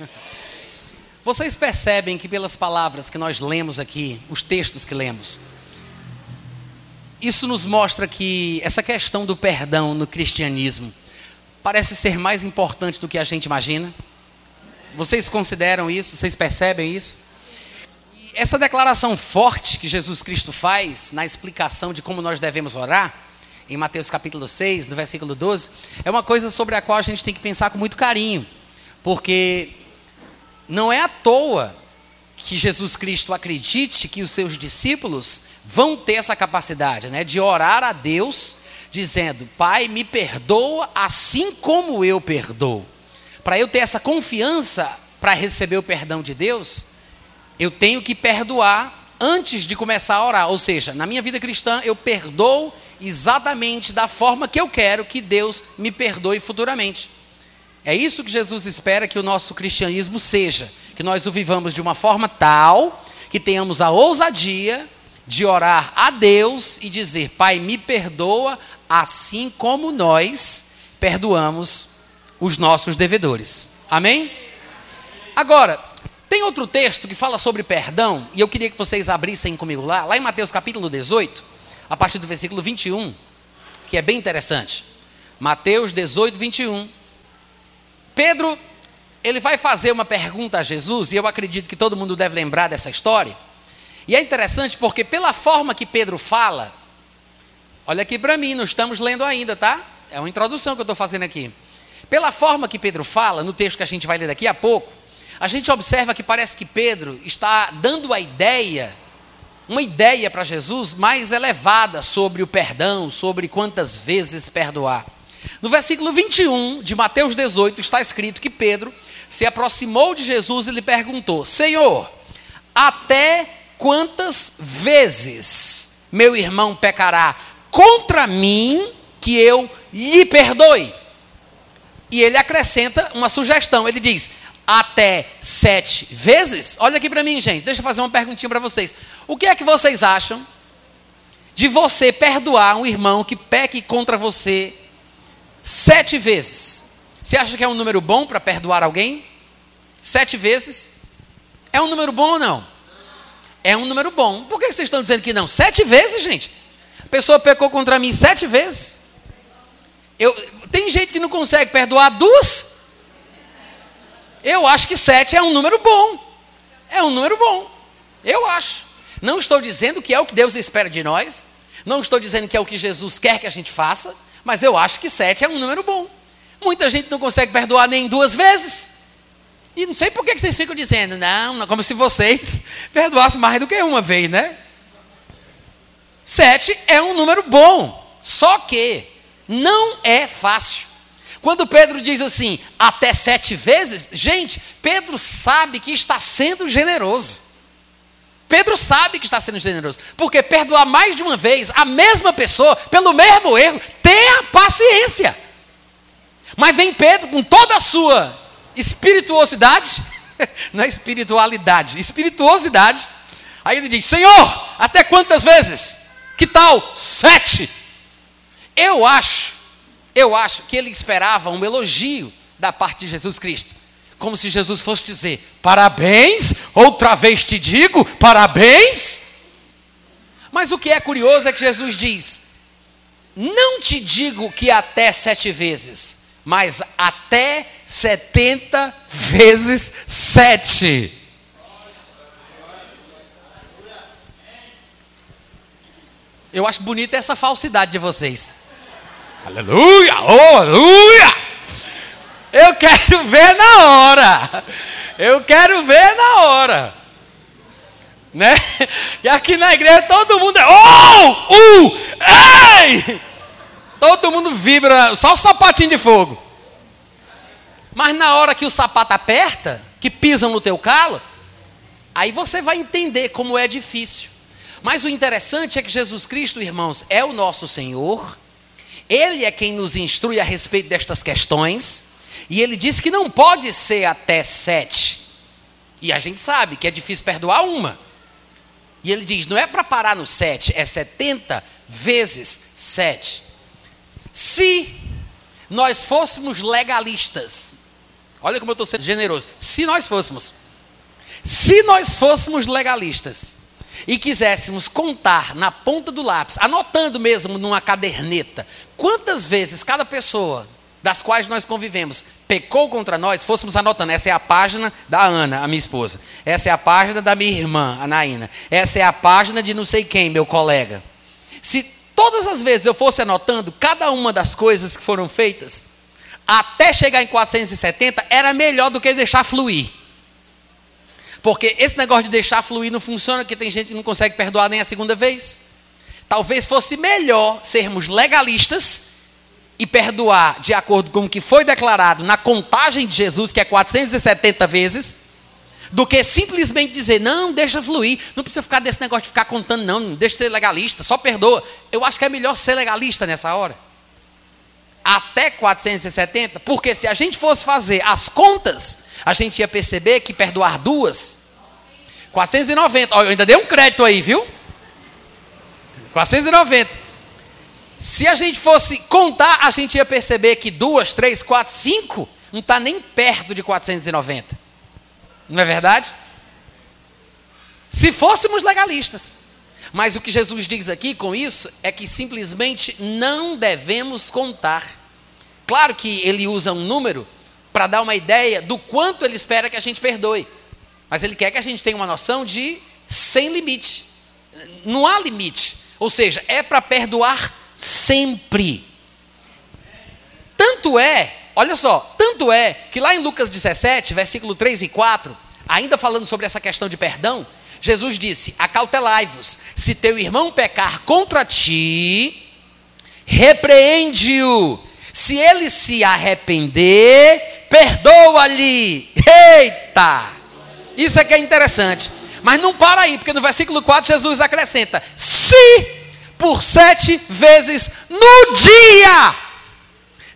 Vocês percebem que pelas palavras que nós lemos aqui, os textos que lemos, isso nos mostra que essa questão do perdão no cristianismo parece ser mais importante do que a gente imagina? Vocês consideram isso? Vocês percebem isso? E essa declaração forte que Jesus Cristo faz na explicação de como nós devemos orar, em Mateus capítulo 6, do versículo 12, é uma coisa sobre a qual a gente tem que pensar com muito carinho, porque não é à toa que Jesus Cristo acredite que os seus discípulos vão ter essa capacidade, né, de orar a Deus dizendo: "Pai, me perdoa assim como eu perdoo". Para eu ter essa confiança para receber o perdão de Deus, eu tenho que perdoar antes de começar a orar. Ou seja, na minha vida cristã, eu perdoo exatamente da forma que eu quero que Deus me perdoe futuramente. É isso que Jesus espera que o nosso cristianismo seja, que nós o vivamos de uma forma tal que tenhamos a ousadia de orar a Deus e dizer: Pai, me perdoa, assim como nós perdoamos os nossos devedores. Amém? Agora, tem outro texto que fala sobre perdão, e eu queria que vocês abrissem comigo lá, lá em Mateus capítulo 18, a partir do versículo 21, que é bem interessante. Mateus 18, 21. Pedro, ele vai fazer uma pergunta a Jesus, e eu acredito que todo mundo deve lembrar dessa história. E é interessante porque, pela forma que Pedro fala, olha aqui para mim, não estamos lendo ainda, tá? É uma introdução que eu estou fazendo aqui. Pela forma que Pedro fala, no texto que a gente vai ler daqui a pouco, a gente observa que parece que Pedro está dando a ideia, uma ideia para Jesus mais elevada sobre o perdão, sobre quantas vezes perdoar. No versículo 21 de Mateus 18 está escrito que Pedro se aproximou de Jesus e lhe perguntou: Senhor, até quantas vezes meu irmão pecará contra mim que eu lhe perdoe? E ele acrescenta uma sugestão: ele diz, até sete vezes? Olha aqui para mim, gente, deixa eu fazer uma perguntinha para vocês. O que é que vocês acham de você perdoar um irmão que peque contra você sete vezes? Você acha que é um número bom para perdoar alguém? Sete vezes? É um número bom ou não? É um número bom. Por que vocês estão dizendo que não? Sete vezes, gente. A pessoa pecou contra mim sete vezes. Eu, tem gente que não consegue perdoar duas. Eu acho que sete é um número bom. É um número bom. Eu acho. Não estou dizendo que é o que Deus espera de nós. Não estou dizendo que é o que Jesus quer que a gente faça. Mas eu acho que sete é um número bom. Muita gente não consegue perdoar nem duas vezes. E não sei por que vocês ficam dizendo, não, como se vocês perdoassem mais do que uma vez, né? Sete é um número bom, só que não é fácil. Quando Pedro diz assim, até sete vezes, gente, Pedro sabe que está sendo generoso. Pedro sabe que está sendo generoso, porque perdoar mais de uma vez a mesma pessoa pelo mesmo erro, tenha paciência. Mas vem Pedro com toda a sua espirituosidade, não é espiritualidade, espirituosidade. Aí ele diz: Senhor, até quantas vezes? Que tal? Sete. Eu acho, eu acho que ele esperava um elogio da parte de Jesus Cristo. Como se Jesus fosse dizer: parabéns, outra vez te digo, parabéns. Mas o que é curioso é que Jesus diz: não te digo que até sete vezes, mas até 70 vezes 7. Eu acho bonita essa falsidade de vocês. Aleluia! Oh, aleluia! Eu quero ver na hora. Eu quero ver na hora. Né? E aqui na igreja todo mundo é oh, uh, ei! Todo mundo vibra, só o sapatinho de fogo. Mas na hora que o sapato aperta, que pisam no teu calo, aí você vai entender como é difícil. Mas o interessante é que Jesus Cristo, irmãos, é o nosso Senhor. Ele é quem nos instrui a respeito destas questões. E ele diz que não pode ser até sete. E a gente sabe que é difícil perdoar uma. E ele diz: não é para parar no sete, é setenta vezes sete. Se nós fôssemos legalistas, olha como eu estou sendo generoso. Se nós fôssemos, se nós fôssemos legalistas e quiséssemos contar na ponta do lápis, anotando mesmo numa caderneta, quantas vezes cada pessoa das quais nós convivemos pecou contra nós, fôssemos anotando, essa é a página da Ana, a minha esposa, essa é a página da minha irmã, a Naina, essa é a página de não sei quem, meu colega. Se todas as vezes eu fosse anotando cada uma das coisas que foram feitas, até chegar em 470, era melhor do que deixar fluir. Porque esse negócio de deixar fluir não funciona, porque tem gente que não consegue perdoar nem a segunda vez. Talvez fosse melhor sermos legalistas e perdoar de acordo com o que foi declarado na contagem de Jesus, que é 470 vezes, do que simplesmente dizer, não, deixa fluir, não precisa ficar desse negócio de ficar contando, não, deixa de ser legalista, só perdoa. Eu acho que é melhor ser legalista nessa hora. Até 470, porque se a gente fosse fazer as contas, a gente ia perceber que perdoar duas, 490, eu ainda dei um crédito aí, viu? 490. Se a gente fosse contar, a gente ia perceber que duas, três, quatro, cinco não está nem perto de 490. Não é verdade? Se fôssemos legalistas. Mas o que Jesus diz aqui com isso é que simplesmente não devemos contar. Claro que ele usa um número para dar uma ideia do quanto ele espera que a gente perdoe. Mas ele quer que a gente tenha uma noção de sem limite. Não há limite. Ou seja, é para perdoar sempre. Tanto é, olha só, tanto é que lá em Lucas 17, versículo 3 e 4, ainda falando sobre essa questão de perdão, Jesus disse: Acautelai-vos, se teu irmão pecar contra ti, repreende-o. Se ele se arrepender, perdoa-lhe. Eita! Isso é que é interessante. Mas não para aí, porque no versículo 4 Jesus acrescenta: Se por sete vezes no dia.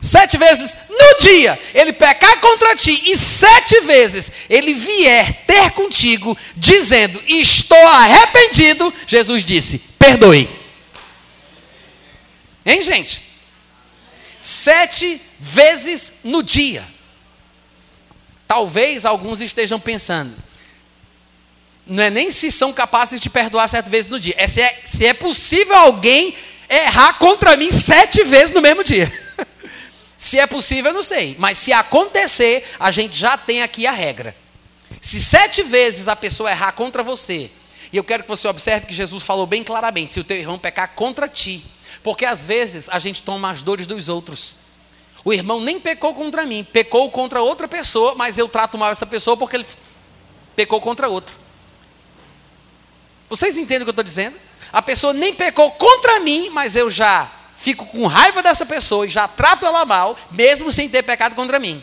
Sete vezes no dia ele pecar contra ti, e sete vezes ele vier ter contigo, dizendo: Estou arrependido. Jesus disse: Perdoe. Hein, gente? Sete vezes no dia. Talvez alguns estejam pensando, não é nem se são capazes de perdoar sete vezes no dia, é se é, se é possível alguém errar contra mim sete vezes no mesmo dia. se é possível, eu não sei, mas se acontecer, a gente já tem aqui a regra. Se sete vezes a pessoa errar contra você, e eu quero que você observe que Jesus falou bem claramente: se o teu irmão pecar contra ti, porque às vezes a gente toma as dores dos outros. O irmão nem pecou contra mim, pecou contra outra pessoa, mas eu trato mal essa pessoa porque ele pecou contra outro. Vocês entendem o que eu estou dizendo? A pessoa nem pecou contra mim, mas eu já fico com raiva dessa pessoa e já trato ela mal, mesmo sem ter pecado contra mim.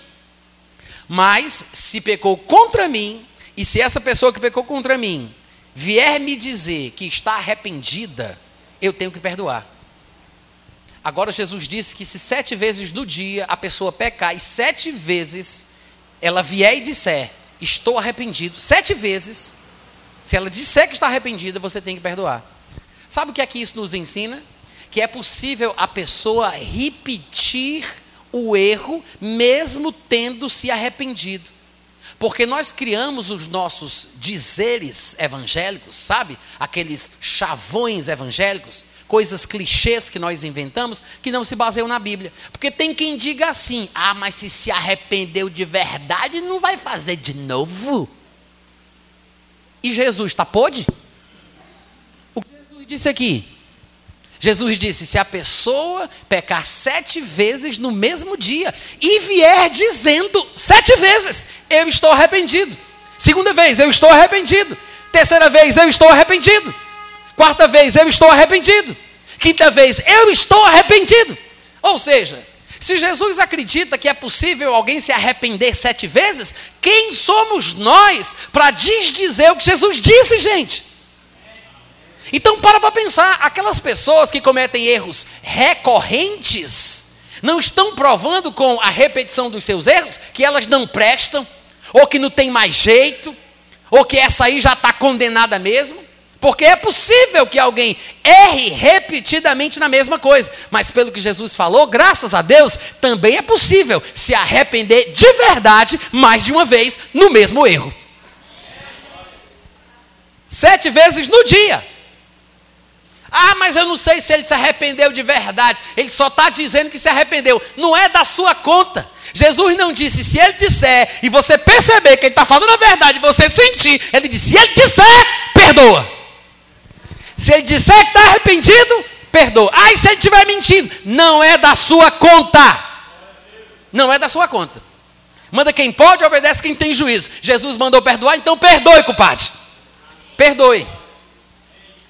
Mas, se pecou contra mim, e se essa pessoa que pecou contra mim vier me dizer que está arrependida, eu tenho que perdoar. Agora, Jesus disse que se sete vezes no dia a pessoa pecar, e sete vezes ela vier e disser, estou arrependido, sete vezes, se ela disser que está arrependida, você tem que perdoar. Sabe o que é que isso nos ensina? Que é possível a pessoa repetir o erro, mesmo tendo se arrependido. Porque nós criamos os nossos dizeres evangélicos, sabe? Aqueles chavões evangélicos, coisas clichês que nós inventamos, que não se baseiam na Bíblia. Porque tem quem diga assim: ah, mas se se arrependeu de verdade, não vai fazer de novo. E Jesus está pode? O que Jesus disse aqui? Jesus disse: se a pessoa pecar sete vezes no mesmo dia e vier dizendo sete vezes, eu estou arrependido. Segunda vez, eu estou arrependido. Terceira vez, eu estou arrependido. Quarta vez, eu estou arrependido. Quinta vez, eu estou arrependido. Ou seja, se Jesus acredita que é possível alguém se arrepender sete vezes, quem somos nós para desdizer o que Jesus disse, gente? Então, para para pensar: aquelas pessoas que cometem erros recorrentes, não estão provando com a repetição dos seus erros que elas não prestam, ou que não tem mais jeito, ou que essa aí já está condenada mesmo? Porque é possível que alguém erre repetidamente na mesma coisa. Mas pelo que Jesus falou, graças a Deus, também é possível se arrepender de verdade mais de uma vez no mesmo erro. Sete vezes no dia. Ah, mas eu não sei se ele se arrependeu de verdade. Ele só está dizendo que se arrependeu. Não é da sua conta. Jesus não disse, se ele disser, e você perceber que ele está falando a verdade, você sentir, ele disse, se ele disser, perdoa. Se ele disser que está arrependido, perdoa. Ah, e se ele estiver mentindo? Não é da sua conta. Não é da sua conta. Manda quem pode, obedece quem tem juízo. Jesus mandou perdoar, então perdoe, compadre. Perdoe.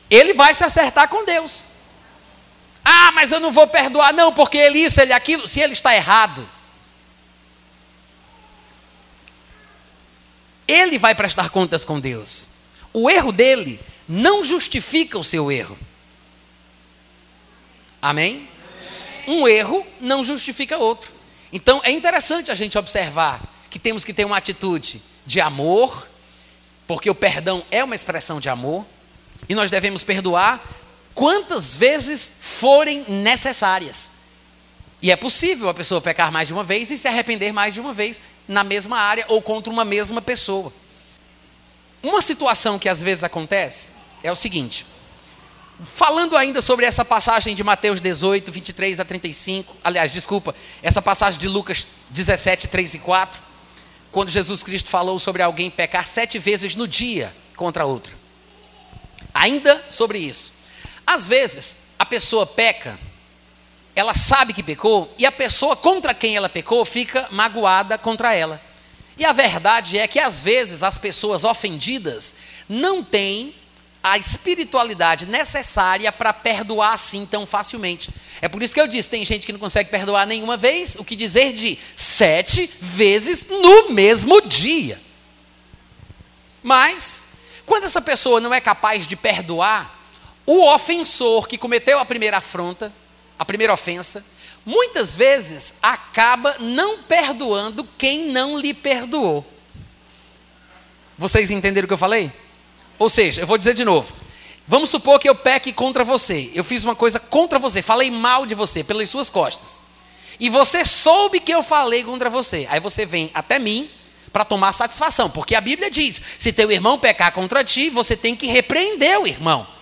Ele vai se acertar com Deus. Ah, mas eu não vou perdoar, não, porque ele isso, ele aquilo. Se ele está errado, ele vai prestar contas com Deus. O erro dele não justifica o seu erro. Amém? Um erro não justifica outro. Então é interessante a gente observar que temos que ter uma atitude de amor, porque o perdão é uma expressão de amor, e nós devemos perdoar quantas vezes forem necessárias. E é possível a pessoa pecar mais de uma vez e se arrepender mais de uma vez na mesma área ou contra uma mesma pessoa. Uma situação que às vezes acontece é o seguinte: falando ainda sobre essa passagem de Mateus 18, 23 a 35, aliás, desculpa, essa passagem de Lucas 17, 3 e 4, quando Jesus Cristo falou sobre alguém pecar sete vezes no dia contra outra. Ainda sobre isso. Às vezes, a pessoa peca, ela sabe que pecou, e a pessoa contra quem ela pecou fica magoada contra ela. E a verdade é que às vezes as pessoas ofendidas não têm a espiritualidade necessária para perdoar assim tão facilmente. É por isso que eu disse: tem gente que não consegue perdoar nenhuma vez, o que dizer de sete vezes no mesmo dia. Mas, quando essa pessoa não é capaz de perdoar, o ofensor que cometeu a primeira afronta, a primeira ofensa, muitas vezes acaba não perdoando quem não lhe perdoou. Vocês entenderam o que eu falei? Ou seja, eu vou dizer de novo. Vamos supor que eu peque contra você. Eu fiz uma coisa contra você, falei mal de você pelas suas costas. E você soube que eu falei contra você. Aí você vem até mim para tomar satisfação, porque a Bíblia diz: se teu irmão pecar contra ti, você tem que repreender o irmão.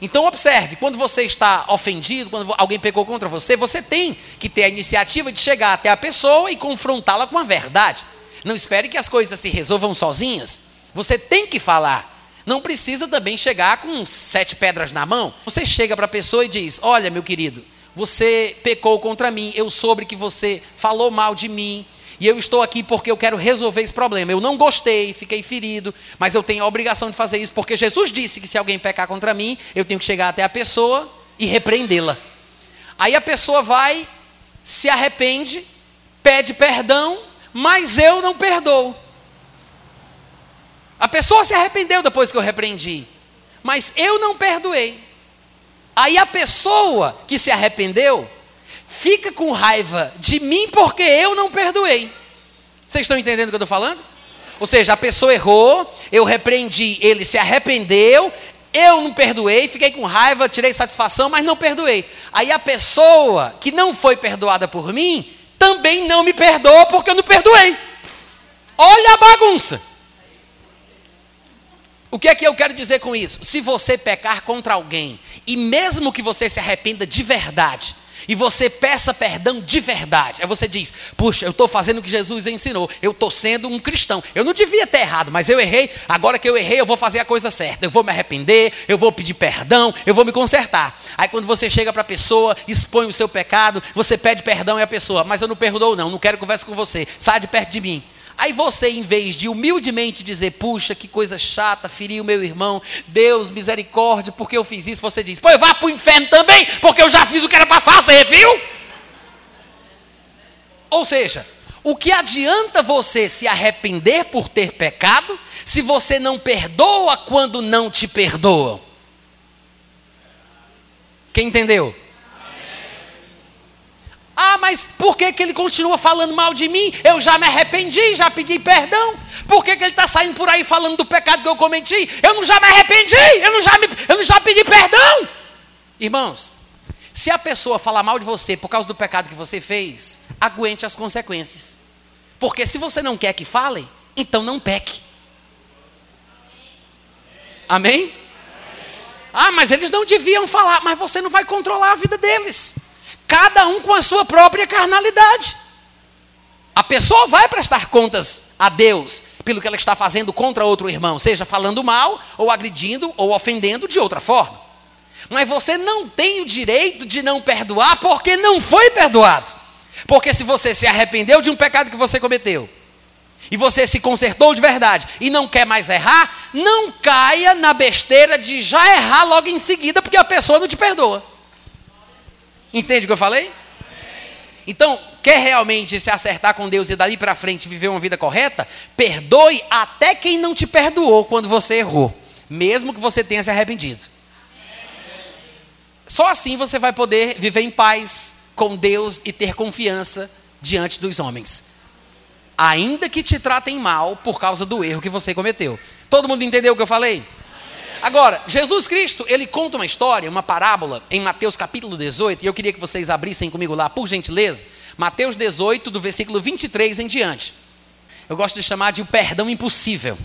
Então observe, quando você está ofendido, quando alguém pecou contra você, você tem que ter a iniciativa de chegar até a pessoa e confrontá-la com a verdade. Não espere que as coisas se resolvam sozinhas. Você tem que falar. Não precisa também chegar com sete pedras na mão. Você chega para a pessoa e diz: Olha, meu querido, você pecou contra mim, eu soube que você falou mal de mim, e eu estou aqui porque eu quero resolver esse problema. Eu não gostei, fiquei ferido, mas eu tenho a obrigação de fazer isso porque Jesus disse que se alguém pecar contra mim, eu tenho que chegar até a pessoa e repreendê-la. Aí a pessoa vai, se arrepende, pede perdão, mas eu não perdoo. A pessoa se arrependeu depois que eu repreendi, mas eu não perdoei. Aí a pessoa que se arrependeu fica com raiva de mim porque eu não perdoei. Vocês estão entendendo o que eu estou falando? Ou seja, a pessoa errou, eu repreendi, ele se arrependeu, eu não perdoei, fiquei com raiva, tirei satisfação, mas não perdoei. Aí a pessoa que não foi perdoada por mim também não me perdoa porque eu não perdoei. Olha a bagunça. O que é que eu quero dizer com isso? Se você pecar contra alguém, e mesmo que você se arrependa de verdade, e você peça perdão de verdade. Aí você diz: Puxa, eu estou fazendo o que Jesus ensinou, eu estou sendo um cristão. Eu não devia ter errado, mas eu errei. Agora que eu errei, eu vou fazer a coisa certa. Eu vou me arrepender, eu vou pedir perdão, eu vou me consertar. Aí quando você chega para a pessoa, expõe o seu pecado, você pede perdão e a pessoa, mas eu não perdoo, não, não quero conversa com você, sai de perto de mim. Aí você, em vez de humildemente dizer, puxa, que coisa chata, feriu meu irmão, Deus, misericórdia, porque eu fiz isso, você diz, pô, vá para o inferno também, porque eu já fiz o que era para fazer, viu? Ou seja, o que adianta você se arrepender por ter pecado, se você não perdoa quando não te perdoam? Quem entendeu? Ah, mas por que, que ele continua falando mal de mim? Eu já me arrependi, já pedi perdão. Por que, que ele está saindo por aí falando do pecado que eu cometi? Eu não já me arrependi, eu não já, me, eu não já pedi perdão. Irmãos, se a pessoa falar mal de você por causa do pecado que você fez, aguente as consequências. Porque se você não quer que falem, então não peque. Amém? Ah, mas eles não deviam falar, mas você não vai controlar a vida deles cada um com a sua própria carnalidade. A pessoa vai prestar contas a Deus pelo que ela está fazendo contra outro irmão, seja falando mal, ou agredindo, ou ofendendo de outra forma. Mas você não tem o direito de não perdoar porque não foi perdoado. Porque se você se arrependeu de um pecado que você cometeu, e você se consertou de verdade e não quer mais errar, não caia na besteira de já errar logo em seguida, porque a pessoa não te perdoa. Entende o que eu falei? Então, quer realmente se acertar com Deus e dali para frente viver uma vida correta? Perdoe até quem não te perdoou quando você errou, mesmo que você tenha se arrependido. Só assim você vai poder viver em paz com Deus e ter confiança diante dos homens. Ainda que te tratem mal por causa do erro que você cometeu. Todo mundo entendeu o que eu falei? Agora, Jesus Cristo, ele conta uma história, uma parábola, em Mateus capítulo 18, e eu queria que vocês abrissem comigo lá, por gentileza. Mateus 18, do versículo 23 em diante. Eu gosto de chamar de o perdão impossível.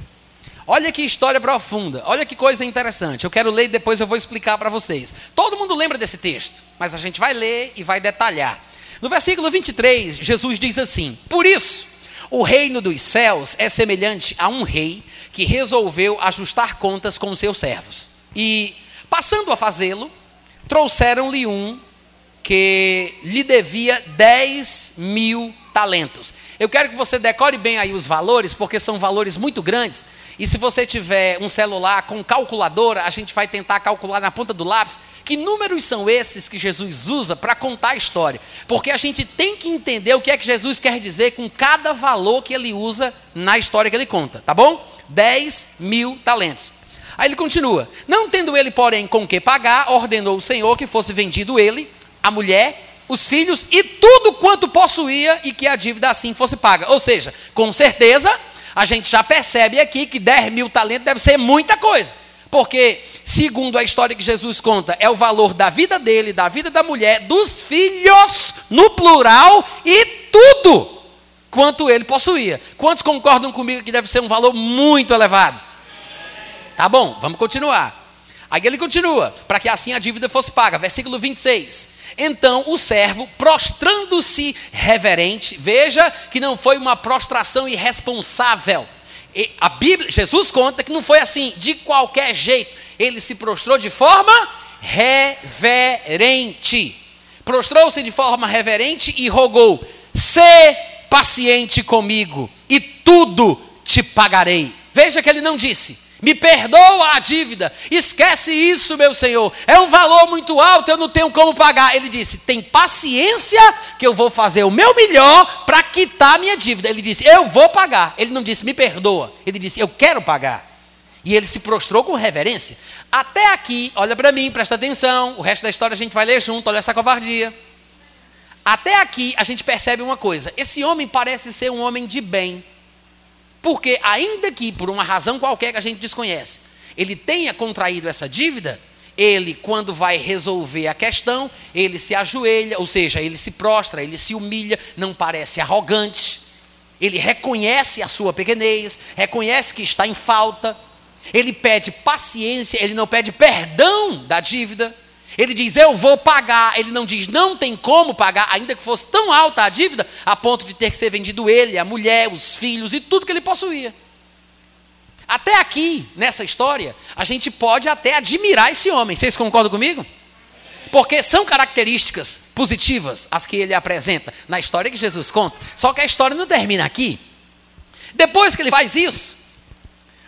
Olha que história profunda, olha que coisa interessante. Eu quero ler e depois eu vou explicar para vocês. Todo mundo lembra desse texto, mas a gente vai ler e vai detalhar. No versículo 23, Jesus diz assim: Por isso, o reino dos céus é semelhante a um rei que resolveu ajustar contas com seus servos. E, passando a fazê-lo, trouxeram-lhe um que lhe devia 10 mil talentos. Eu quero que você decore bem aí os valores, porque são valores muito grandes. E se você tiver um celular com calculadora, a gente vai tentar calcular na ponta do lápis que números são esses que Jesus usa para contar a história. Porque a gente tem que entender o que é que Jesus quer dizer com cada valor que ele usa na história que ele conta, tá bom? 10 mil talentos. Aí ele continua: Não tendo ele, porém, com que pagar, ordenou o Senhor que fosse vendido ele, a mulher, os filhos e tudo quanto possuía e que a dívida assim fosse paga. Ou seja, com certeza, a gente já percebe aqui que 10 mil talentos deve ser muita coisa. Porque, segundo a história que Jesus conta, é o valor da vida dele, da vida da mulher, dos filhos, no plural, e tudo quanto ele possuía. Quantos concordam comigo que deve ser um valor muito elevado? Tá bom, vamos continuar. Aí ele continua, para que assim a dívida fosse paga. Versículo 26. Então o servo, prostrando-se reverente, veja que não foi uma prostração irresponsável. E a Bíblia, Jesus conta que não foi assim, de qualquer jeito. Ele se prostrou de forma reverente. Prostrou-se de forma reverente e rogou: "Se paciente comigo e tudo te pagarei. Veja que ele não disse, me perdoa a dívida, esquece isso, meu Senhor, é um valor muito alto, eu não tenho como pagar. Ele disse, tem paciência que eu vou fazer o meu melhor para quitar a minha dívida. Ele disse, eu vou pagar. Ele não disse, me perdoa, ele disse, eu quero pagar. E ele se prostrou com reverência. Até aqui, olha para mim, presta atenção, o resto da história a gente vai ler junto, olha essa covardia. Até aqui a gente percebe uma coisa: esse homem parece ser um homem de bem. Porque, ainda que por uma razão qualquer que a gente desconhece, ele tenha contraído essa dívida, ele, quando vai resolver a questão, ele se ajoelha, ou seja, ele se prostra, ele se humilha, não parece arrogante, ele reconhece a sua pequenez, reconhece que está em falta, ele pede paciência, ele não pede perdão da dívida. Ele diz, eu vou pagar. Ele não diz, não tem como pagar, ainda que fosse tão alta a dívida, a ponto de ter que ser vendido ele, a mulher, os filhos e tudo que ele possuía. Até aqui, nessa história, a gente pode até admirar esse homem. Vocês concordam comigo? Porque são características positivas as que ele apresenta na história que Jesus conta. Só que a história não termina aqui. Depois que ele faz isso,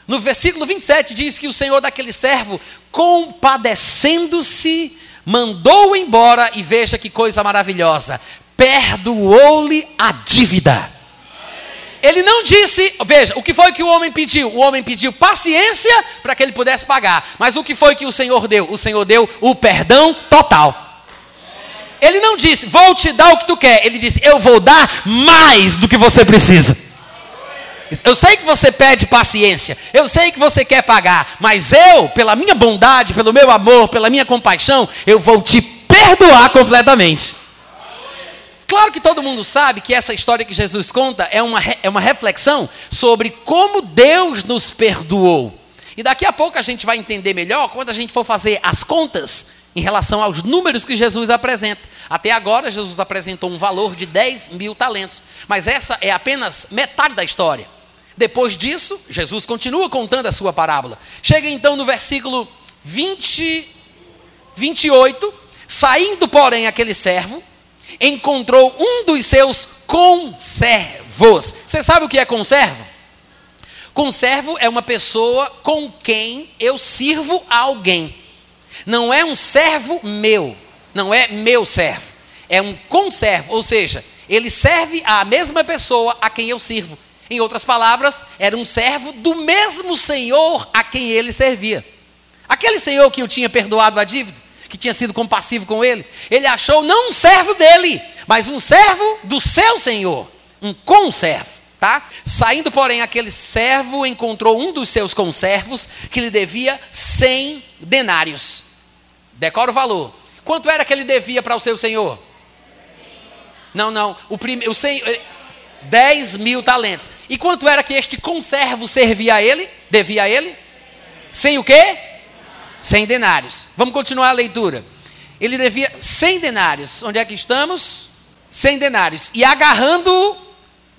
no versículo 27 diz que o Senhor daquele servo, compadecendo-se, mandou-o embora e veja que coisa maravilhosa, perdoou-lhe a dívida. Ele não disse, veja, o que foi que o homem pediu? O homem pediu paciência para que ele pudesse pagar. Mas o que foi que o Senhor deu? O Senhor deu o perdão total. Ele não disse, vou te dar o que tu quer. Ele disse, eu vou dar mais do que você precisa. Eu sei que você pede paciência, eu sei que você quer pagar, mas eu, pela minha bondade, pelo meu amor, pela minha compaixão, eu vou te perdoar completamente. Claro que todo mundo sabe que essa história que Jesus conta é uma, é uma reflexão sobre como Deus nos perdoou. E daqui a pouco a gente vai entender melhor quando a gente for fazer as contas em relação aos números que Jesus apresenta. Até agora, Jesus apresentou um valor de 10 mil talentos, mas essa é apenas metade da história. Depois disso, Jesus continua contando a sua parábola. Chega então no versículo 20, 28. Saindo, porém, aquele servo, encontrou um dos seus conservos. Você sabe o que é conservo? Conservo é uma pessoa com quem eu sirvo a alguém. Não é um servo meu, não é meu servo. É um conservo, ou seja, ele serve à mesma pessoa a quem eu sirvo. Em outras palavras, era um servo do mesmo senhor a quem ele servia. Aquele senhor que eu tinha perdoado a dívida, que tinha sido compassivo com ele, ele achou não um servo dele, mas um servo do seu senhor, um conservo, tá? Saindo, porém, aquele servo encontrou um dos seus conservos que lhe devia 100 denários. Decora o valor. Quanto era que ele devia para o seu senhor? Não, não. O, prime... o, sen... 10 mil talentos. E quanto era que este conservo servia a ele? Devia a ele? Sem o quê? 100 denários. Vamos continuar a leitura. Ele devia 100 denários. Onde é que estamos? 100 denários. E agarrando,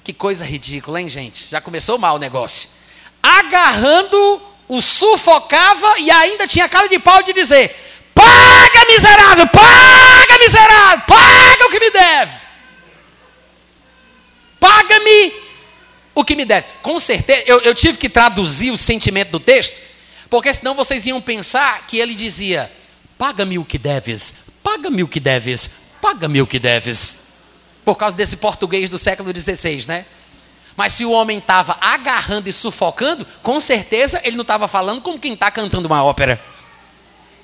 que coisa ridícula, hein, gente? Já começou mal o negócio. Agarrando, o sufocava e ainda tinha cara de pau de dizer: Paga, miserável, paga, miserável, paga o que me deve. Paga-me o que me deve. Com certeza, eu, eu tive que traduzir o sentimento do texto, porque senão vocês iam pensar que ele dizia: Paga-me o que deves, paga-me o que deves, paga-me o que deves. Por causa desse português do século XVI, né? Mas se o homem estava agarrando e sufocando, com certeza ele não estava falando como quem está cantando uma ópera.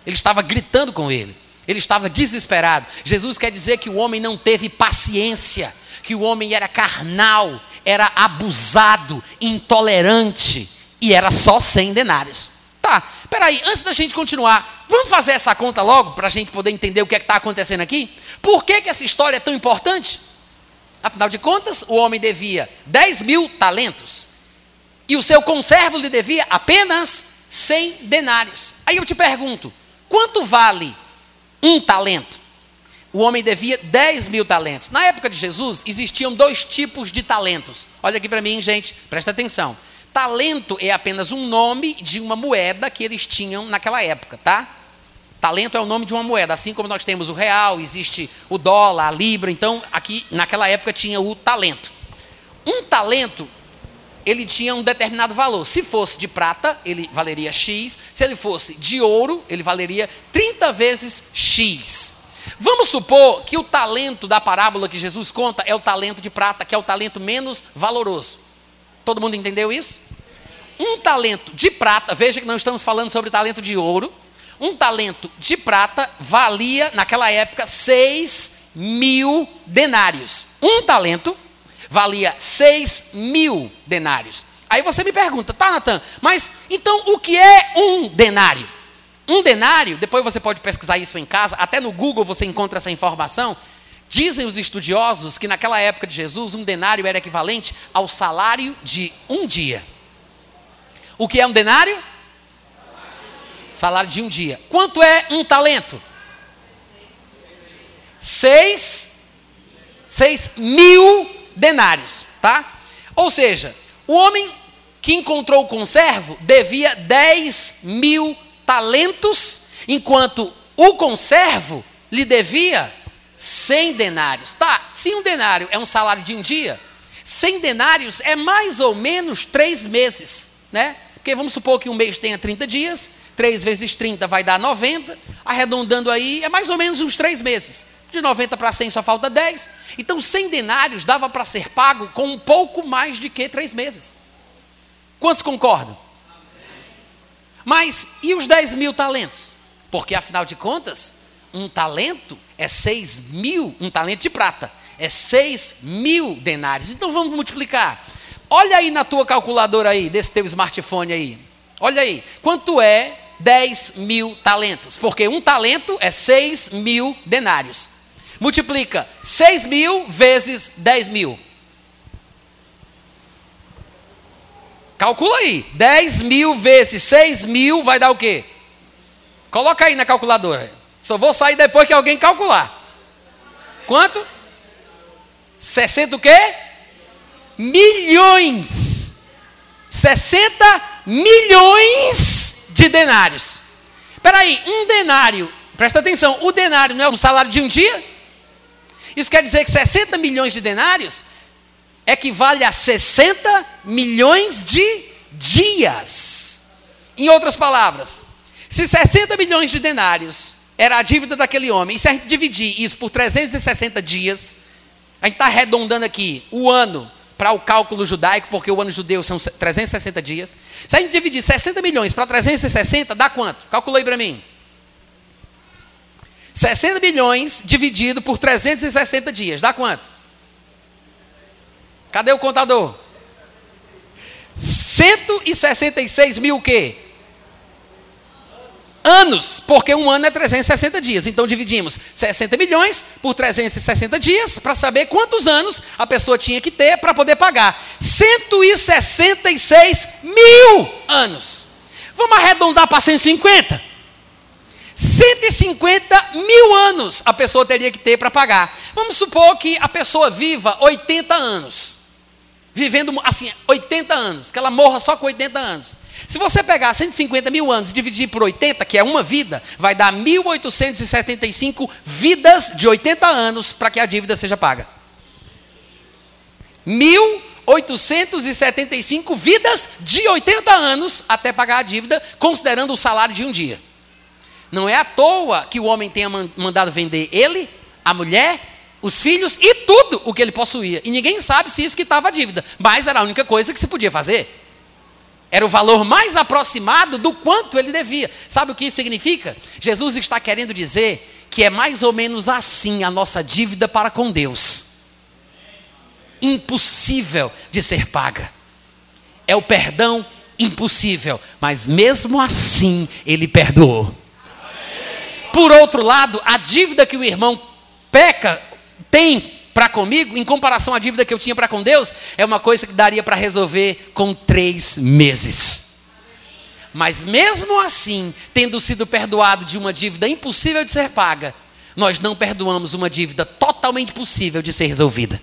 Ele estava gritando com ele. Ele estava desesperado. Jesus quer dizer que o homem não teve paciência que o homem era carnal, era abusado, intolerante e era só 100 denários. Tá, peraí, antes da gente continuar, vamos fazer essa conta logo para a gente poder entender o que é está acontecendo aqui? Por que, que essa história é tão importante? Afinal de contas, o homem devia 10 mil talentos e o seu conservo lhe devia apenas 100 denários. Aí eu te pergunto: quanto vale um talento? O homem devia 10 mil talentos. Na época de Jesus, existiam dois tipos de talentos. Olha aqui para mim, gente, presta atenção. Talento é apenas um nome de uma moeda que eles tinham naquela época, tá? Talento é o nome de uma moeda, assim como nós temos o real, existe o dólar, a libra, então aqui naquela época tinha o talento. Um talento, ele tinha um determinado valor. Se fosse de prata, ele valeria X. Se ele fosse de ouro, ele valeria 30 vezes X. Vamos supor que o talento da parábola que Jesus conta é o talento de prata, que é o talento menos valoroso. Todo mundo entendeu isso? Um talento de prata, veja que não estamos falando sobre talento de ouro. Um talento de prata valia, naquela época, 6 mil denários. Um talento valia 6 mil denários. Aí você me pergunta, tá, Natan, mas então o que é um denário? Um denário, depois você pode pesquisar isso em casa, até no Google você encontra essa informação. Dizem os estudiosos que naquela época de Jesus, um denário era equivalente ao salário de um dia. O que é um denário? Salário de um dia. Quanto é um talento? Seis, seis mil denários, tá? Ou seja, o homem que encontrou o conservo devia dez mil talentos, enquanto o conservo lhe devia 100 denários. Tá, se um denário é um salário de um dia, 100 denários é mais ou menos três meses, né? Porque vamos supor que um mês tenha 30 dias, 3 vezes 30 vai dar 90, arredondando aí, é mais ou menos uns três meses. De 90 para 100 só falta 10. Então 100 denários dava para ser pago com um pouco mais de que três meses. Quantos concordam? Mas e os 10 mil talentos? Porque afinal de contas, um talento é seis mil, um talento de prata, é seis mil denários. Então vamos multiplicar. Olha aí na tua calculadora aí, desse teu smartphone aí. Olha aí, quanto é 10 mil talentos? Porque um talento é 6 mil denários. Multiplica 6 mil vezes 10 mil. Calcula aí. 10 mil vezes 6 mil vai dar o quê? Coloca aí na calculadora. Só vou sair depois que alguém calcular. Quanto? 60 o quê? Milhões. 60 milhões de denários. Espera aí, um denário, presta atenção, o denário não é o salário de um dia? Isso quer dizer que 60 milhões de denários equivale a 60 milhões de dias. Em outras palavras, se 60 milhões de denários era a dívida daquele homem, e se a gente dividir isso por 360 dias, a gente está arredondando aqui o ano para o cálculo judaico, porque o ano judeu são 360 dias. Se a gente dividir 60 milhões para 360, dá quanto? Calcula aí para mim. 60 milhões dividido por 360 dias, dá quanto? Cadê o contador? 166 mil o quê? Anos, porque um ano é 360 dias. Então dividimos 60 milhões por 360 dias para saber quantos anos a pessoa tinha que ter para poder pagar. 166 mil anos. Vamos arredondar para 150? 150 mil anos a pessoa teria que ter para pagar. Vamos supor que a pessoa viva 80 anos. Vivendo assim, 80 anos, que ela morra só com 80 anos. Se você pegar 150 mil anos e dividir por 80, que é uma vida, vai dar 1.875 vidas de 80 anos para que a dívida seja paga. 1.875 vidas de 80 anos até pagar a dívida, considerando o salário de um dia. Não é à toa que o homem tenha mandado vender ele, a mulher, os filhos e tudo o que ele possuía. E ninguém sabe se isso que estava a dívida, mas era a única coisa que se podia fazer. Era o valor mais aproximado do quanto ele devia. Sabe o que isso significa? Jesus está querendo dizer que é mais ou menos assim a nossa dívida para com Deus. Impossível de ser paga. É o perdão impossível, mas mesmo assim ele perdoou. Por outro lado, a dívida que o irmão peca tem para comigo, em comparação à dívida que eu tinha para com Deus, é uma coisa que daria para resolver com três meses. Mas mesmo assim, tendo sido perdoado de uma dívida impossível de ser paga, nós não perdoamos uma dívida totalmente possível de ser resolvida.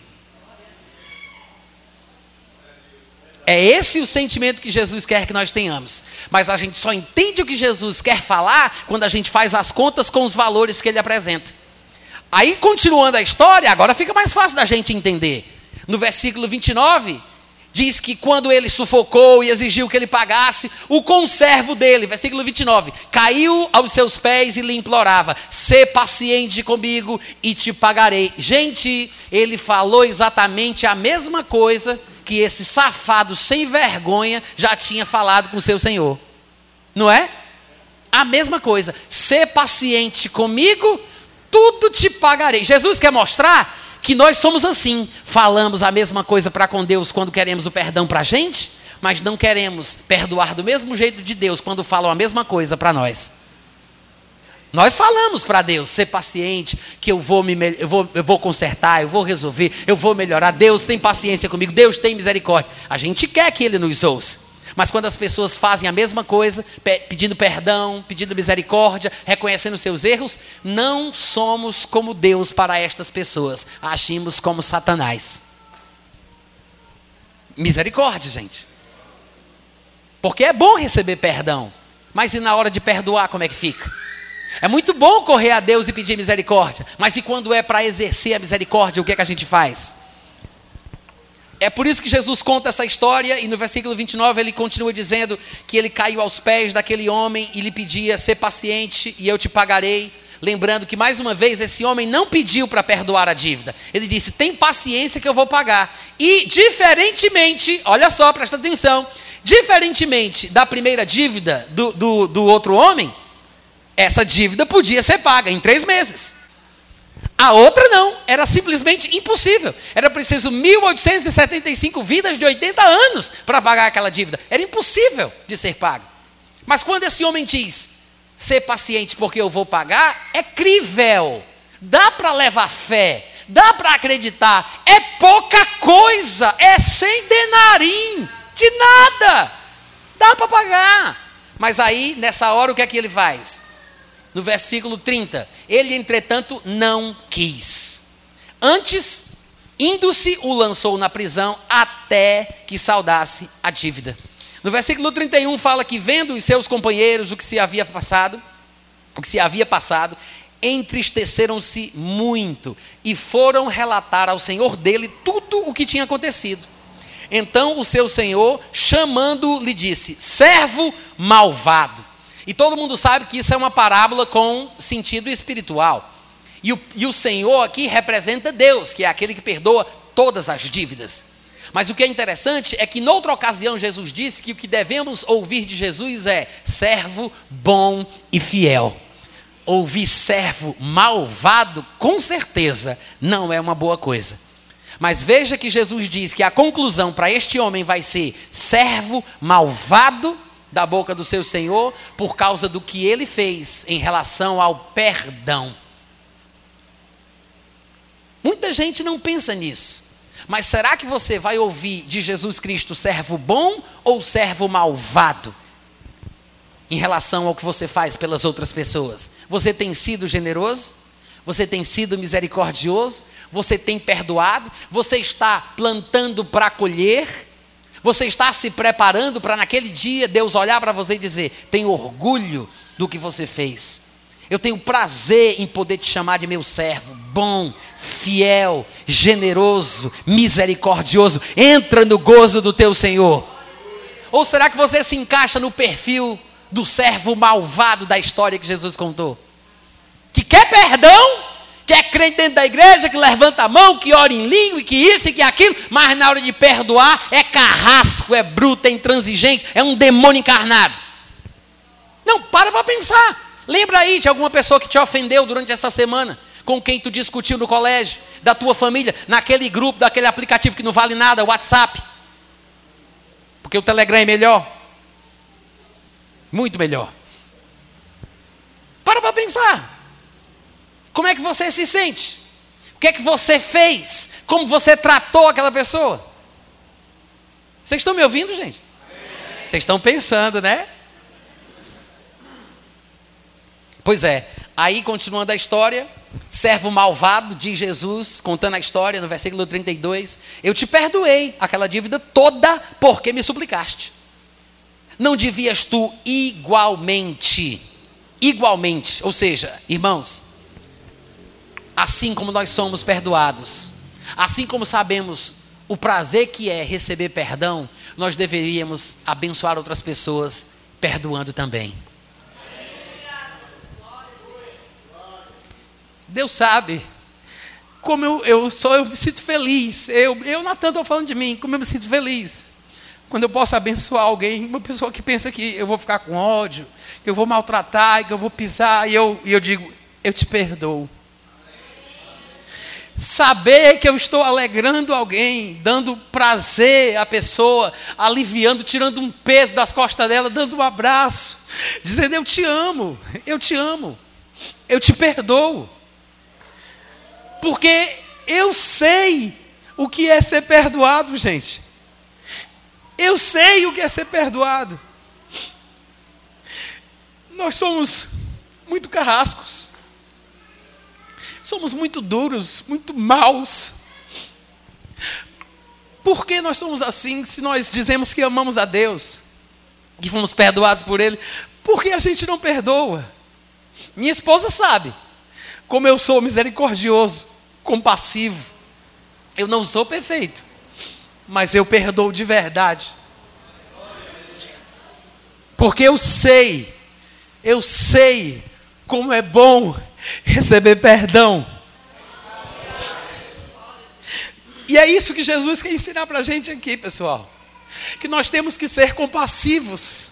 É esse o sentimento que Jesus quer que nós tenhamos. Mas a gente só entende o que Jesus quer falar quando a gente faz as contas com os valores que ele apresenta. Aí, continuando a história, agora fica mais fácil da gente entender. No versículo 29, diz que quando ele sufocou e exigiu que ele pagasse, o conservo dele, versículo 29, caiu aos seus pés e lhe implorava: "Sê paciente comigo e te pagarei". Gente, ele falou exatamente a mesma coisa que esse safado sem vergonha já tinha falado com seu senhor. Não é? A mesma coisa. Ser paciente comigo, tudo te pagarei. Jesus quer mostrar que nós somos assim. Falamos a mesma coisa para com Deus quando queremos o perdão para a gente, mas não queremos perdoar do mesmo jeito de Deus quando falam a mesma coisa para nós. Nós falamos para Deus, ser paciente, que eu vou, me, eu, vou, eu vou consertar, eu vou resolver, eu vou melhorar. Deus tem paciência comigo, Deus tem misericórdia. A gente quer que Ele nos ouça. Mas quando as pessoas fazem a mesma coisa, pedindo perdão, pedindo misericórdia, reconhecendo seus erros, não somos como Deus para estas pessoas, agimos como Satanás. Misericórdia, gente. Porque é bom receber perdão, mas e na hora de perdoar, como é que fica? É muito bom correr a Deus e pedir misericórdia, mas e quando é para exercer a misericórdia, o que é que a gente faz? É por isso que Jesus conta essa história e no versículo 29 ele continua dizendo que ele caiu aos pés daquele homem e lhe pedia: "Ser paciente e eu te pagarei". Lembrando que mais uma vez esse homem não pediu para perdoar a dívida. Ele disse: "Tem paciência que eu vou pagar". E diferentemente, olha só, presta atenção, diferentemente da primeira dívida do, do, do outro homem, essa dívida podia ser paga em três meses. A outra não, era simplesmente impossível. Era preciso 1.875 vidas de 80 anos para pagar aquela dívida. Era impossível de ser paga. Mas quando esse homem diz, ser paciente porque eu vou pagar, é crível. Dá para levar fé, dá para acreditar. É pouca coisa, é sem denarim, de nada. Dá para pagar. Mas aí, nessa hora, o que é que ele faz? No versículo 30, ele, entretanto, não quis. Antes, indo-se, o lançou na prisão até que saudasse a dívida. No versículo 31 fala que vendo os seus companheiros o que se havia passado, o que se havia passado, entristeceram-se muito e foram relatar ao senhor dele tudo o que tinha acontecido. Então o seu senhor, chamando, lhe disse: servo malvado. E todo mundo sabe que isso é uma parábola com sentido espiritual. E o, e o Senhor aqui representa Deus, que é aquele que perdoa todas as dívidas. Mas o que é interessante é que, noutra ocasião, Jesus disse que o que devemos ouvir de Jesus é servo bom e fiel. Ouvir servo malvado, com certeza, não é uma boa coisa. Mas veja que Jesus diz que a conclusão para este homem vai ser servo malvado da boca do seu Senhor por causa do que ele fez em relação ao perdão. Muita gente não pensa nisso. Mas será que você vai ouvir de Jesus Cristo servo bom ou servo malvado? Em relação ao que você faz pelas outras pessoas. Você tem sido generoso? Você tem sido misericordioso? Você tem perdoado? Você está plantando para colher? Você está se preparando para naquele dia Deus olhar para você e dizer: Tenho orgulho do que você fez. Eu tenho prazer em poder te chamar de meu servo, bom, fiel, generoso, misericordioso. Entra no gozo do teu Senhor. Ou será que você se encaixa no perfil do servo malvado da história que Jesus contou? Que quer perdão, que é crente dentro da igreja, que levanta a mão, que ora em língua, que isso e que aquilo, mas na hora de perdoar é carrasco, é bruto, é intransigente, é um demônio encarnado. Não, para para pensar. Lembra aí de alguma pessoa que te ofendeu durante essa semana, com quem tu discutiu no colégio, da tua família, naquele grupo, daquele aplicativo que não vale nada, WhatsApp. Porque o Telegram é melhor. Muito melhor. Para para pensar. Como é que você se sente? O que é que você fez? Como você tratou aquela pessoa? Vocês estão me ouvindo, gente? Vocês estão pensando, né? Pois é, aí continuando a história, servo malvado, diz Jesus, contando a história no versículo 32, eu te perdoei aquela dívida toda porque me suplicaste. Não devias tu igualmente, igualmente, ou seja, irmãos, assim como nós somos perdoados, assim como sabemos o prazer que é receber perdão, nós deveríamos abençoar outras pessoas perdoando também. Deus sabe como eu, eu só eu me sinto feliz. Eu, eu Natan, estou falando de mim, como eu me sinto feliz. Quando eu posso abençoar alguém, uma pessoa que pensa que eu vou ficar com ódio, que eu vou maltratar, que eu vou pisar, e eu, e eu digo, eu te perdoo. Saber que eu estou alegrando alguém, dando prazer à pessoa, aliviando, tirando um peso das costas dela, dando um abraço, dizendo: Eu te amo, eu te amo, eu te perdoo. Porque eu sei o que é ser perdoado, gente. Eu sei o que é ser perdoado. Nós somos muito carrascos. Somos muito duros, muito maus. Por que nós somos assim se nós dizemos que amamos a Deus, que fomos perdoados por Ele? Por que a gente não perdoa? Minha esposa sabe como eu sou misericordioso, compassivo. Eu não sou perfeito, mas eu perdoo de verdade. Porque eu sei, eu sei como é bom receber perdão. E é isso que Jesus quer ensinar para a gente aqui, pessoal. Que nós temos que ser compassivos,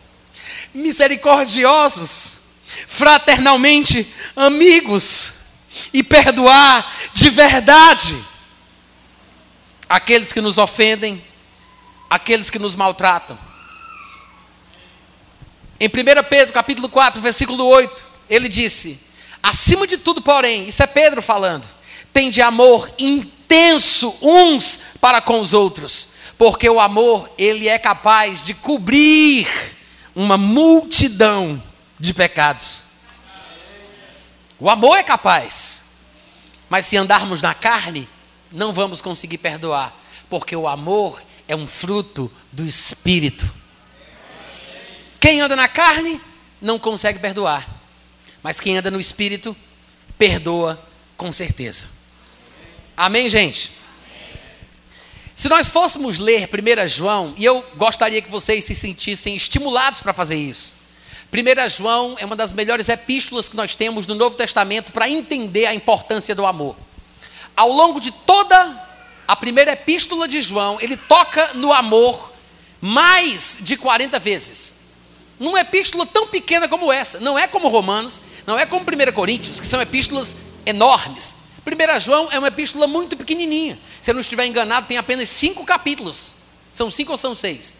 misericordiosos, fraternalmente amigos e perdoar de verdade aqueles que nos ofendem, aqueles que nos maltratam. Em 1 Pedro, capítulo 4, versículo 8, ele disse: Acima de tudo, porém, isso é Pedro falando, tem de amor intenso uns para com os outros, porque o amor, ele é capaz de cobrir uma multidão de pecados. O amor é capaz. Mas se andarmos na carne, não vamos conseguir perdoar, porque o amor é um fruto do espírito. Quem anda na carne não consegue perdoar, mas quem anda no espírito perdoa com certeza. Amém, gente? Se nós fôssemos ler 1 João, e eu gostaria que vocês se sentissem estimulados para fazer isso. 1 João é uma das melhores epístolas que nós temos no Novo Testamento para entender a importância do amor. Ao longo de toda a primeira epístola de João, ele toca no amor mais de 40 vezes. Numa epístola tão pequena como essa, não é como Romanos, não é como 1 Coríntios, que são epístolas enormes. 1 João é uma epístola muito pequenininha. Se eu não estiver enganado, tem apenas cinco capítulos. São cinco ou são seis?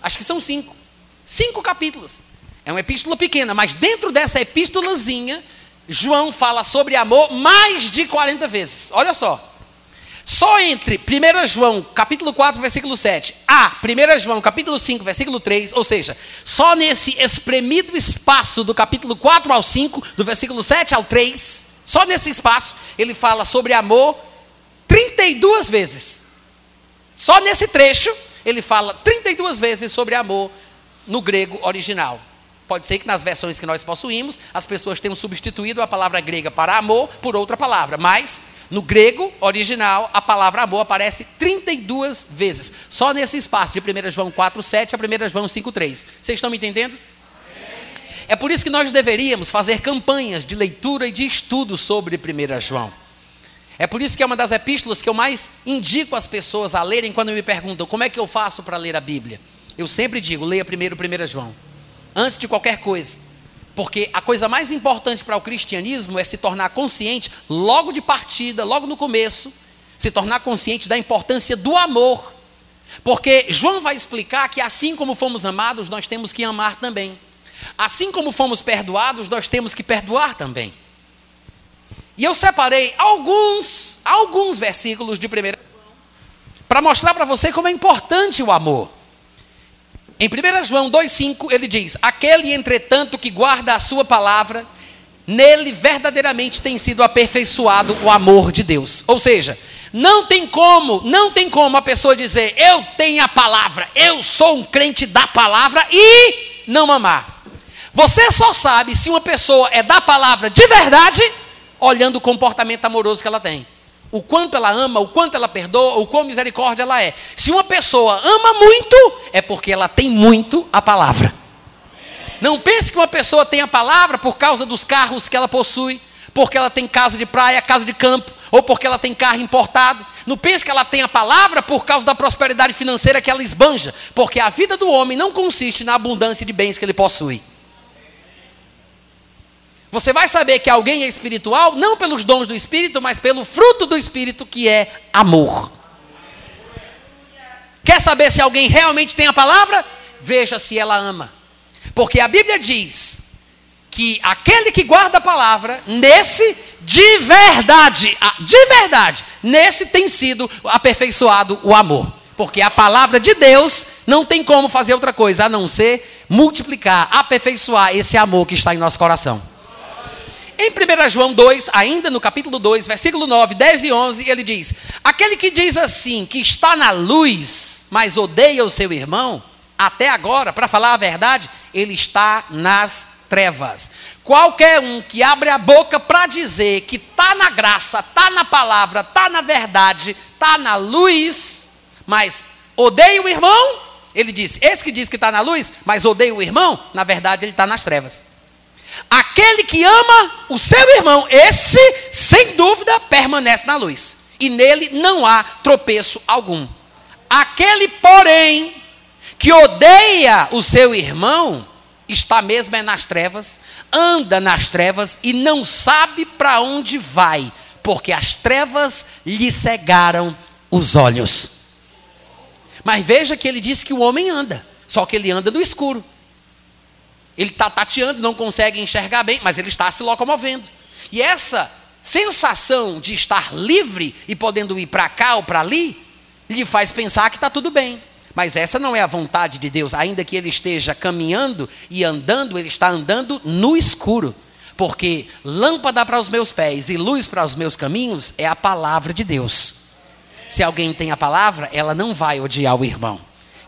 Acho que são cinco. Cinco capítulos. É uma epístola pequena, mas dentro dessa epístolazinha, João fala sobre amor mais de 40 vezes. Olha só. Só entre 1 João, capítulo 4, versículo 7, a 1 João, capítulo 5, versículo 3, ou seja, só nesse espremido espaço do capítulo 4 ao 5, do versículo 7 ao 3, só nesse espaço, ele fala sobre amor 32 vezes. Só nesse trecho, ele fala 32 vezes sobre amor no grego original. Pode ser que nas versões que nós possuímos, as pessoas tenham substituído a palavra grega para amor por outra palavra, mas no grego original, a palavra amor aparece 32 vezes, só nesse espaço de 1 João 4, 7 a 1 João 5, 3. Vocês estão me entendendo? É por isso que nós deveríamos fazer campanhas de leitura e de estudo sobre 1 João. É por isso que é uma das epístolas que eu mais indico as pessoas a lerem quando me perguntam como é que eu faço para ler a Bíblia. Eu sempre digo, leia primeiro 1 João, antes de qualquer coisa. Porque a coisa mais importante para o cristianismo é se tornar consciente, logo de partida, logo no começo, se tornar consciente da importância do amor. Porque João vai explicar que assim como fomos amados, nós temos que amar também. Assim como fomos perdoados, nós temos que perdoar também. E eu separei alguns, alguns versículos de 1 para mostrar para você como é importante o amor. Em 1 João 2,5 ele diz: Aquele, entretanto, que guarda a sua palavra, nele verdadeiramente tem sido aperfeiçoado o amor de Deus. Ou seja, não tem como, não tem como a pessoa dizer, eu tenho a palavra, eu sou um crente da palavra e não amar. Você só sabe se uma pessoa é da palavra de verdade, olhando o comportamento amoroso que ela tem. O quanto ela ama, o quanto ela perdoa, o quão misericórdia ela é. Se uma pessoa ama muito, é porque ela tem muito a palavra. Não pense que uma pessoa tem a palavra por causa dos carros que ela possui, porque ela tem casa de praia, casa de campo, ou porque ela tem carro importado. Não pense que ela tem a palavra por causa da prosperidade financeira que ela esbanja, porque a vida do homem não consiste na abundância de bens que ele possui. Você vai saber que alguém é espiritual não pelos dons do Espírito, mas pelo fruto do Espírito, que é amor. Quer saber se alguém realmente tem a palavra? Veja se ela ama. Porque a Bíblia diz que aquele que guarda a palavra, nesse de verdade, de verdade, nesse tem sido aperfeiçoado o amor. Porque a palavra de Deus não tem como fazer outra coisa a não ser multiplicar, aperfeiçoar esse amor que está em nosso coração. Em 1 João 2, ainda no capítulo 2, versículo 9, 10 e 11, ele diz: Aquele que diz assim, que está na luz, mas odeia o seu irmão, até agora, para falar a verdade, ele está nas trevas. Qualquer um que abre a boca para dizer que está na graça, está na palavra, está na verdade, está na luz, mas odeia o irmão, ele diz: Esse que diz que está na luz, mas odeia o irmão, na verdade ele está nas trevas. Aquele que ama o seu irmão, esse, sem dúvida, permanece na luz. E nele não há tropeço algum. Aquele, porém, que odeia o seu irmão, está mesmo é nas trevas, anda nas trevas e não sabe para onde vai, porque as trevas lhe cegaram os olhos. Mas veja que ele disse que o homem anda, só que ele anda no escuro. Ele está tateando, não consegue enxergar bem, mas ele está se locomovendo. E essa sensação de estar livre e podendo ir para cá ou para ali, lhe faz pensar que está tudo bem. Mas essa não é a vontade de Deus, ainda que ele esteja caminhando e andando, ele está andando no escuro. Porque lâmpada para os meus pés e luz para os meus caminhos é a palavra de Deus. Se alguém tem a palavra, ela não vai odiar o irmão.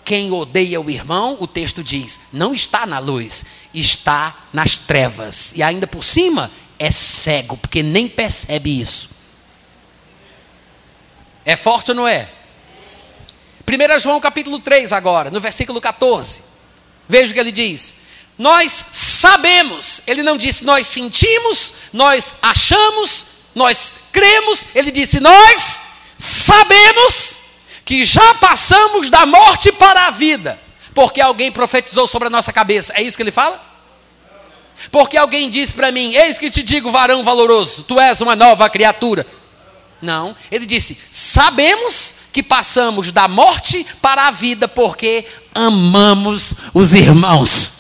Quem odeia o irmão, o texto diz, não está na luz, está nas trevas. E ainda por cima, é cego, porque nem percebe isso. É forte ou não é? 1 João capítulo 3 agora, no versículo 14. Veja o que ele diz. Nós sabemos, ele não disse nós sentimos, nós achamos, nós cremos, ele disse nós sabemos que já passamos da morte para a vida, porque alguém profetizou sobre a nossa cabeça. É isso que ele fala? Porque alguém disse para mim: Eis que te digo, varão valoroso, tu és uma nova criatura. Não, ele disse: Sabemos que passamos da morte para a vida porque amamos os irmãos.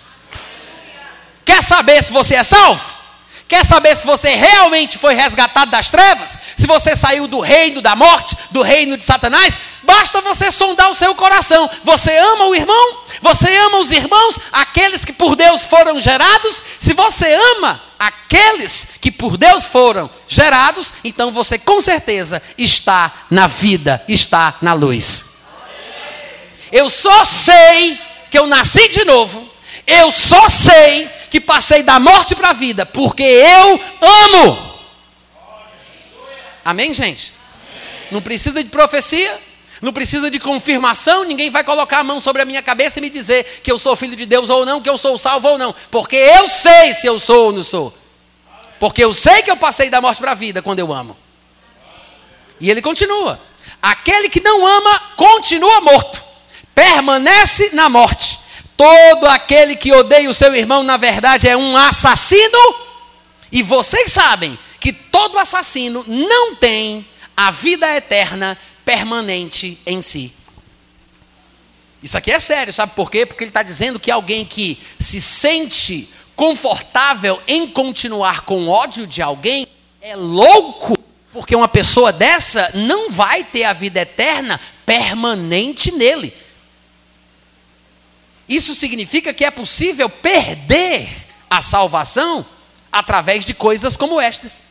Quer saber se você é salvo? Quer saber se você realmente foi resgatado das trevas? Se você saiu do reino da morte, do reino de Satanás? Basta você sondar o seu coração. Você ama o irmão? Você ama os irmãos? Aqueles que por Deus foram gerados? Se você ama aqueles que por Deus foram gerados, então você com certeza está na vida, está na luz. Eu só sei que eu nasci de novo. Eu só sei que passei da morte para a vida, porque eu amo. Amém, gente? Não precisa de profecia, não precisa de confirmação, ninguém vai colocar a mão sobre a minha cabeça e me dizer que eu sou filho de Deus ou não, que eu sou salvo ou não, porque eu sei se eu sou ou não sou. Porque eu sei que eu passei da morte para a vida quando eu amo. E ele continua: aquele que não ama continua morto, permanece na morte. Todo aquele que odeia o seu irmão, na verdade, é um assassino. E vocês sabem que todo assassino não tem a vida eterna permanente em si. Isso aqui é sério, sabe por quê? Porque ele está dizendo que alguém que se sente confortável em continuar com ódio de alguém é louco, porque uma pessoa dessa não vai ter a vida eterna permanente nele. Isso significa que é possível perder a salvação através de coisas como estas.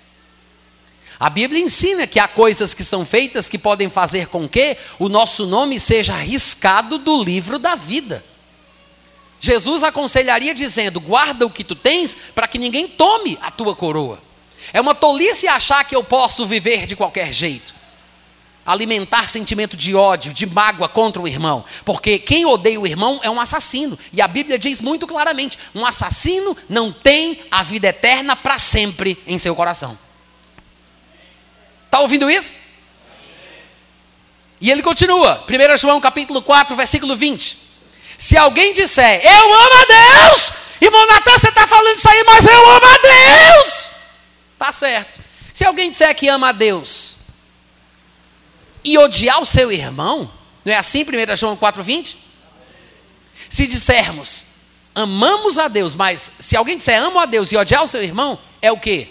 A Bíblia ensina que há coisas que são feitas que podem fazer com que o nosso nome seja arriscado do livro da vida. Jesus aconselharia dizendo: guarda o que tu tens para que ninguém tome a tua coroa. É uma tolice achar que eu posso viver de qualquer jeito alimentar sentimento de ódio, de mágoa contra o irmão, porque quem odeia o irmão é um assassino, e a Bíblia diz muito claramente: um assassino não tem a vida eterna para sempre em seu coração. Está ouvindo isso? E ele continua, 1 João capítulo 4, versículo 20. Se alguém disser, eu amo a Deus, irmão Natan, você está falando isso aí, mas eu amo a Deus. Está certo. Se alguém disser que ama a Deus, e odiar o seu irmão, não é assim 1 João 4,20? Se dissermos, amamos a Deus, mas se alguém disser amo a Deus e odiar o seu irmão, é o quê?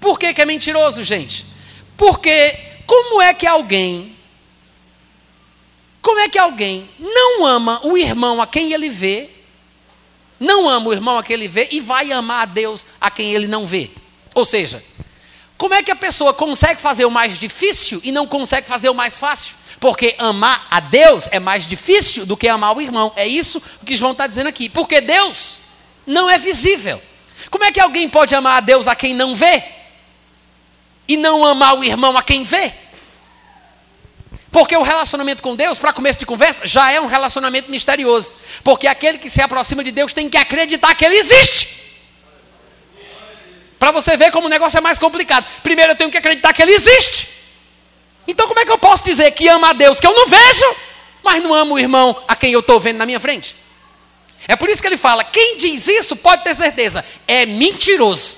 Por que, que é mentiroso, gente? Porque como é que alguém, como é que alguém não ama o irmão a quem ele vê, não ama o irmão a quem ele vê e vai amar a Deus a quem ele não vê? Ou seja, como é que a pessoa consegue fazer o mais difícil e não consegue fazer o mais fácil? Porque amar a Deus é mais difícil do que amar o irmão. É isso que João está dizendo aqui. Porque Deus não é visível. Como é que alguém pode amar a Deus a quem não vê? E não amar o irmão a quem vê? Porque o relacionamento com Deus, para começo de conversa, já é um relacionamento misterioso. Porque aquele que se aproxima de Deus tem que acreditar que Ele existe. Para você ver como o negócio é mais complicado. Primeiro eu tenho que acreditar que ele existe. Então como é que eu posso dizer que ama a Deus que eu não vejo, mas não amo o irmão a quem eu estou vendo na minha frente? É por isso que ele fala: quem diz isso pode ter certeza, é mentiroso.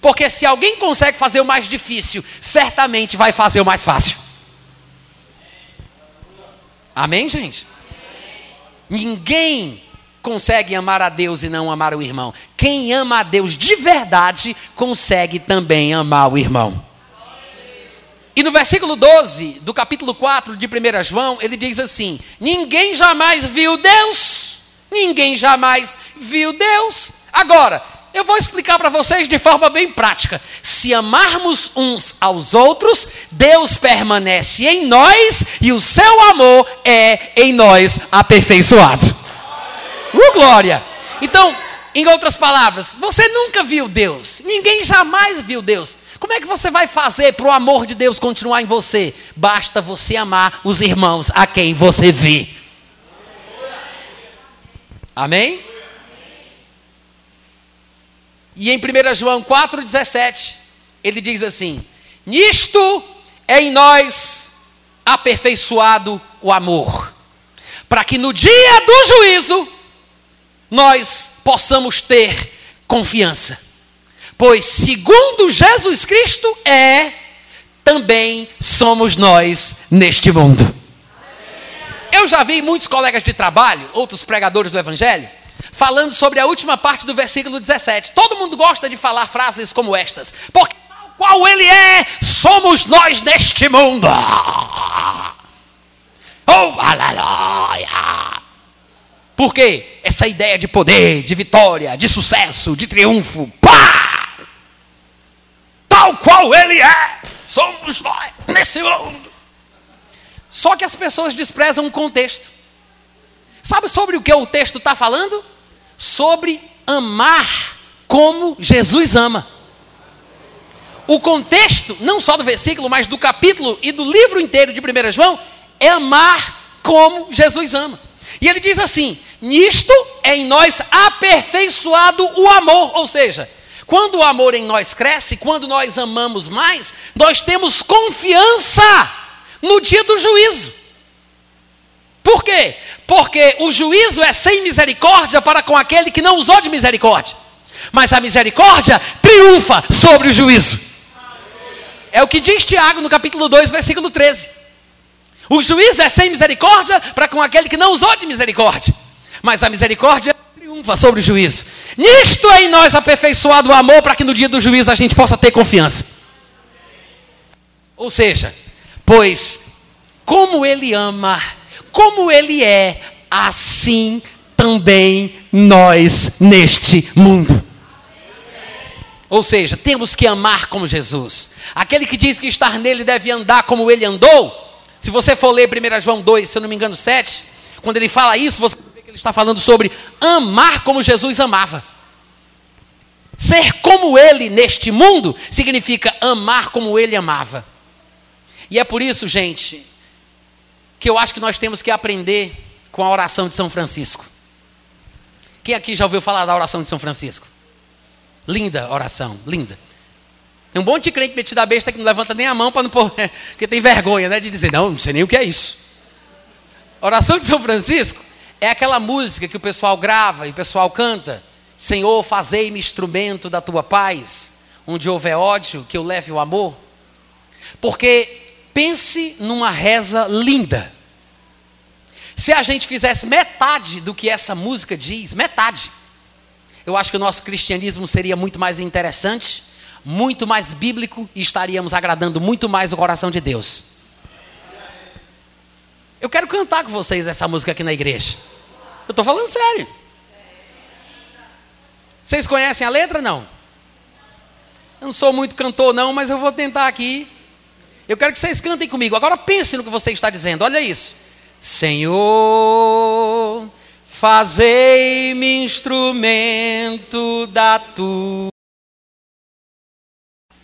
Porque se alguém consegue fazer o mais difícil, certamente vai fazer o mais fácil. Amém, gente? Ninguém consegue amar a Deus e não amar o irmão. Quem ama a Deus de verdade consegue também amar o irmão. E no versículo 12 do capítulo 4 de 1 João, ele diz assim: Ninguém jamais viu Deus, ninguém jamais viu Deus. Agora, eu vou explicar para vocês de forma bem prática. Se amarmos uns aos outros, Deus permanece em nós e o seu amor é em nós aperfeiçoado. Uh, glória! Então, em outras palavras, você nunca viu Deus, ninguém jamais viu Deus. Como é que você vai fazer para o amor de Deus continuar em você? Basta você amar os irmãos a quem você vê. Amém? E em 1 João 4,17, ele diz assim: Nisto é em nós aperfeiçoado o amor, para que no dia do juízo nós possamos ter confiança. Pois, segundo Jesus Cristo é, também somos nós neste mundo. Eu já vi muitos colegas de trabalho, outros pregadores do Evangelho, falando sobre a última parte do versículo 17. Todo mundo gosta de falar frases como estas. Porque tal qual ele é, somos nós neste mundo. Oh, aleluia! Por quê? Essa ideia de poder, de vitória, de sucesso, de triunfo. Pá! Tal qual ele é, somos nós nesse mundo. Só que as pessoas desprezam o contexto. Sabe sobre o que o texto está falando? Sobre amar como Jesus ama. O contexto, não só do versículo, mas do capítulo e do livro inteiro de 1 João, é amar como Jesus ama. E ele diz assim: nisto é em nós aperfeiçoado o amor, ou seja, quando o amor em nós cresce, quando nós amamos mais, nós temos confiança no dia do juízo. Por quê? Porque o juízo é sem misericórdia para com aquele que não usou de misericórdia. Mas a misericórdia triunfa sobre o juízo. É o que diz Tiago no capítulo 2, versículo 13. O juízo é sem misericórdia para com aquele que não usou de misericórdia. Mas a misericórdia triunfa sobre o juízo. Nisto é em nós aperfeiçoado o amor para que no dia do juízo a gente possa ter confiança. Ou seja, pois como ele ama como ele é, assim também nós neste mundo. Ou seja, temos que amar como Jesus. Aquele que diz que estar nele deve andar como ele andou. Se você for ler 1 João 2, se eu não me engano, 7, quando ele fala isso, você vê que ele está falando sobre amar como Jesus amava. Ser como ele neste mundo significa amar como ele amava. E é por isso, gente, que eu acho que nós temos que aprender com a oração de São Francisco. Quem aqui já ouviu falar da oração de São Francisco? Linda oração, linda. Tem um monte de crente metido a besta que não levanta nem a mão para não pôr, porque tem vergonha, né, de dizer, não, não sei nem o que é isso. Oração de São Francisco é aquela música que o pessoal grava e o pessoal canta. Senhor, fazei-me instrumento da tua paz, onde houver ódio, que eu leve o amor. Porque Pense numa reza linda. Se a gente fizesse metade do que essa música diz, metade, eu acho que o nosso cristianismo seria muito mais interessante, muito mais bíblico e estaríamos agradando muito mais o coração de Deus. Eu quero cantar com vocês essa música aqui na igreja. Eu estou falando sério. Vocês conhecem a letra? Não. Eu não sou muito cantor, não, mas eu vou tentar aqui eu quero que vocês cantem comigo. Agora pense no que você está dizendo. Olha isso. Senhor, fazei-me instrumento da tua.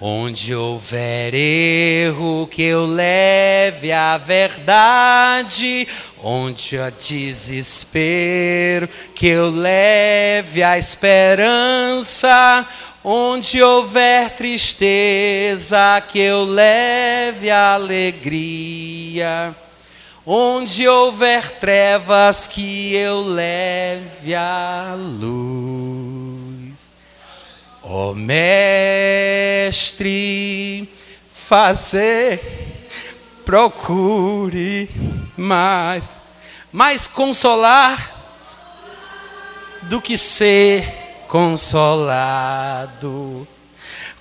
Onde houver erro, que eu leve a verdade. Onde há desespero, que eu leve a esperança. Onde houver tristeza, que eu leve a alegria. Onde houver trevas, que eu leve a luz. Ó oh, Mestre, fazer, procure mais, mais consolar do que ser consolado,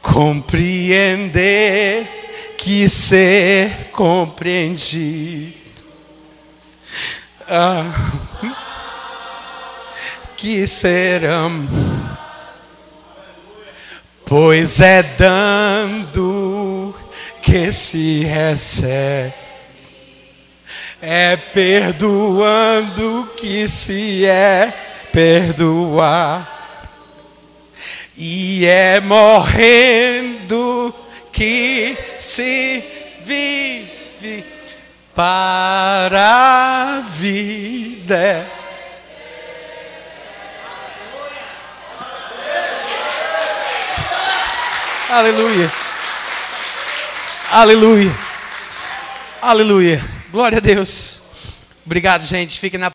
compreender que ser compreendido. Ah, que serão, pois é dando que se recebe, é perdoando que se é perdoar, e é morrendo que se vive para a vida. Aleluia. Aleluia. Aleluia. Glória a Deus. Obrigado, gente. Fiquem na